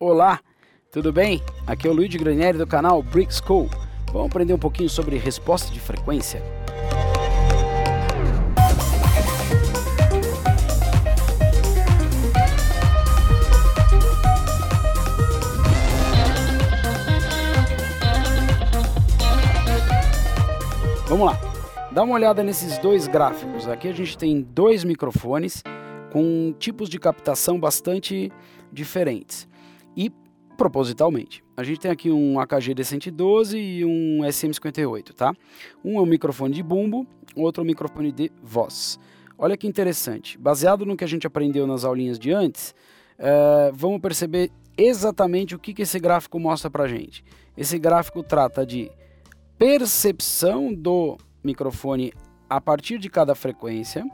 Olá, tudo bem? Aqui é o Luiz Granieri do canal Brick School. Vamos aprender um pouquinho sobre resposta de frequência? Vamos lá, dá uma olhada nesses dois gráficos. Aqui a gente tem dois microfones com tipos de captação bastante diferentes. E propositalmente. A gente tem aqui um AKG D112 e um SM58, tá? Um é um microfone de bumbo, outro é um microfone de voz. Olha que interessante. Baseado no que a gente aprendeu nas aulinhas de antes, uh, vamos perceber exatamente o que, que esse gráfico mostra pra gente. Esse gráfico trata de percepção do microfone a partir de cada frequência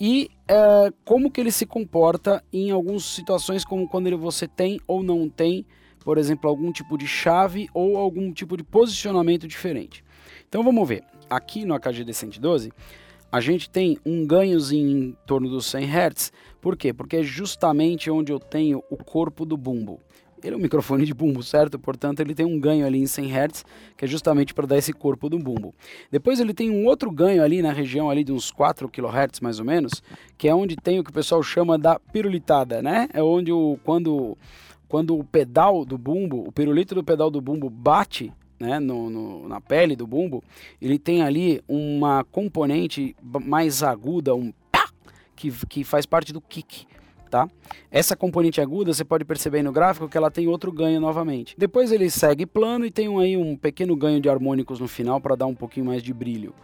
e é, como que ele se comporta em algumas situações como quando ele, você tem ou não tem, por exemplo, algum tipo de chave ou algum tipo de posicionamento diferente. Então vamos ver, aqui no AKG D112 a gente tem um ganhozinho em torno dos 100 Hz, por quê? Porque é justamente onde eu tenho o corpo do bumbo. Ele é um microfone de bumbo, certo? Portanto, ele tem um ganho ali em 100 Hz, que é justamente para dar esse corpo do bumbo. Depois ele tem um outro ganho ali na região ali de uns 4 kHz mais ou menos, que é onde tem o que o pessoal chama da pirulitada, né? É onde o quando quando o pedal do bumbo, o pirulito do pedal do bumbo bate né, no, no, na pele do bumbo, ele tem ali uma componente mais aguda, um pá, que, que faz parte do kick tá? Essa componente aguda, você pode perceber no gráfico que ela tem outro ganho novamente. Depois ele segue plano e tem um, aí um pequeno ganho de harmônicos no final para dar um pouquinho mais de brilho.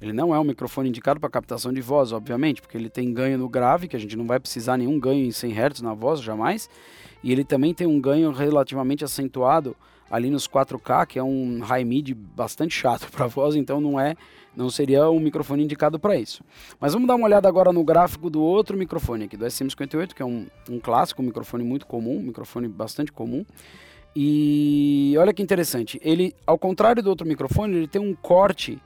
Ele não é um microfone indicado para captação de voz, obviamente, porque ele tem ganho no grave, que a gente não vai precisar nenhum ganho em 100 Hz na voz, jamais. E ele também tem um ganho relativamente acentuado ali nos 4K, que é um high mid bastante chato para voz, então não é, não seria um microfone indicado para isso. Mas vamos dar uma olhada agora no gráfico do outro microfone aqui, do SM58, que é um, um clássico, um microfone muito comum, um microfone bastante comum. E olha que interessante, ele, ao contrário do outro microfone, ele tem um corte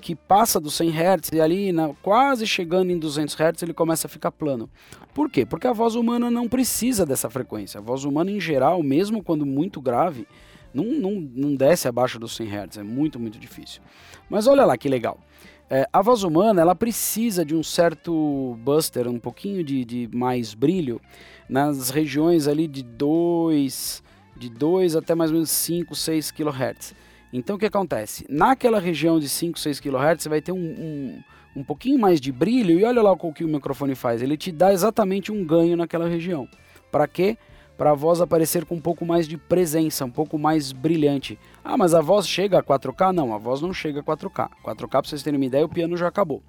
que passa dos 100 Hz e ali na, quase chegando em 200 Hz ele começa a ficar plano. Por quê? Porque a voz humana não precisa dessa frequência. A voz humana em geral, mesmo quando muito grave, não, não, não desce abaixo dos 100 Hz, é muito, muito difícil. Mas olha lá que legal. É, a voz humana ela precisa de um certo buster, um pouquinho de, de mais brilho nas regiões ali de 2, de 2 até mais ou menos 5, 6 kHz. Então o que acontece? Naquela região de 5, 6 kHz você vai ter um, um, um pouquinho mais de brilho e olha lá o que o microfone faz. Ele te dá exatamente um ganho naquela região. Para quê? Para a voz aparecer com um pouco mais de presença, um pouco mais brilhante. Ah, mas a voz chega a 4K? Não, a voz não chega a 4K. 4K, para vocês terem uma ideia, o piano já acabou.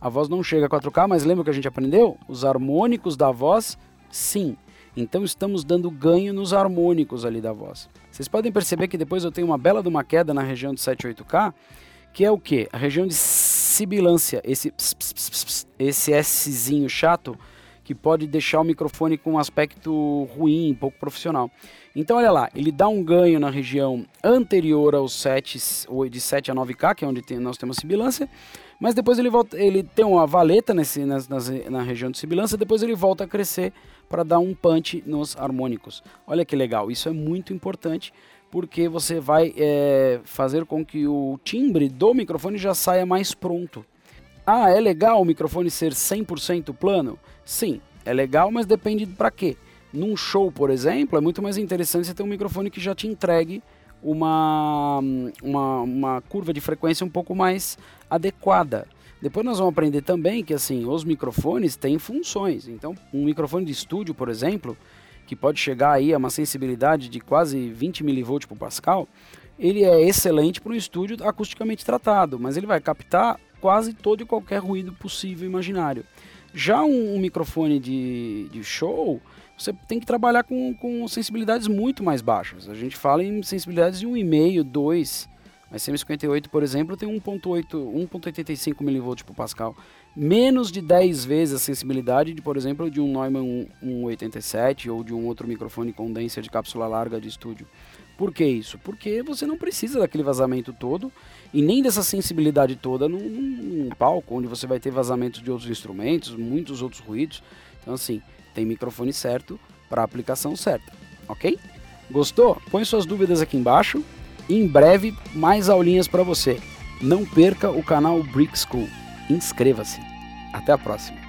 A voz não chega a 4K, mas lembra que a gente aprendeu? Os harmônicos da voz, sim. Então estamos dando ganho nos harmônicos ali da voz. Vocês podem perceber que depois eu tenho uma bela de uma queda na região de 7-8K, que é o que? A região de sibilância, esse ps, esse Szinho chato, que pode deixar o microfone com um aspecto ruim, pouco profissional. Então olha lá, ele dá um ganho na região anterior aos 7, de 7 a 9K, que é onde tem, nós temos sibilância, mas depois ele volta, ele tem uma valeta nesse, na região de sibilância, depois ele volta a crescer para dar um punch nos harmônicos. Olha que legal, isso é muito importante porque você vai é, fazer com que o timbre do microfone já saia mais pronto. Ah, é legal o microfone ser 100% plano? Sim, é legal, mas depende para quê. Num show, por exemplo, é muito mais interessante você ter um microfone que já te entregue uma, uma, uma curva de frequência um pouco mais adequada. Depois nós vamos aprender também que assim os microfones têm funções. Então, um microfone de estúdio, por exemplo, que pode chegar aí a uma sensibilidade de quase 20 mV por Pascal, ele é excelente para um estúdio acusticamente tratado, mas ele vai captar quase todo e qualquer ruído possível imaginário. Já um, um microfone de, de show, você tem que trabalhar com, com sensibilidades muito mais baixas. A gente fala em sensibilidades de 1,5, 2. Mas CM58, por exemplo, tem 1.85 mV por Pascal. Menos de 10 vezes a sensibilidade, de, por exemplo, de um Neumann 187 ou de um outro microfone condenser de cápsula larga de estúdio. Por que isso? Porque você não precisa daquele vazamento todo e nem dessa sensibilidade toda num, num palco onde você vai ter vazamentos de outros instrumentos, muitos outros ruídos. Então, assim, tem microfone certo para a aplicação certa. ok? Gostou? Põe suas dúvidas aqui embaixo. Em breve, mais aulinhas para você. Não perca o canal Brick School. Inscreva-se. Até a próxima.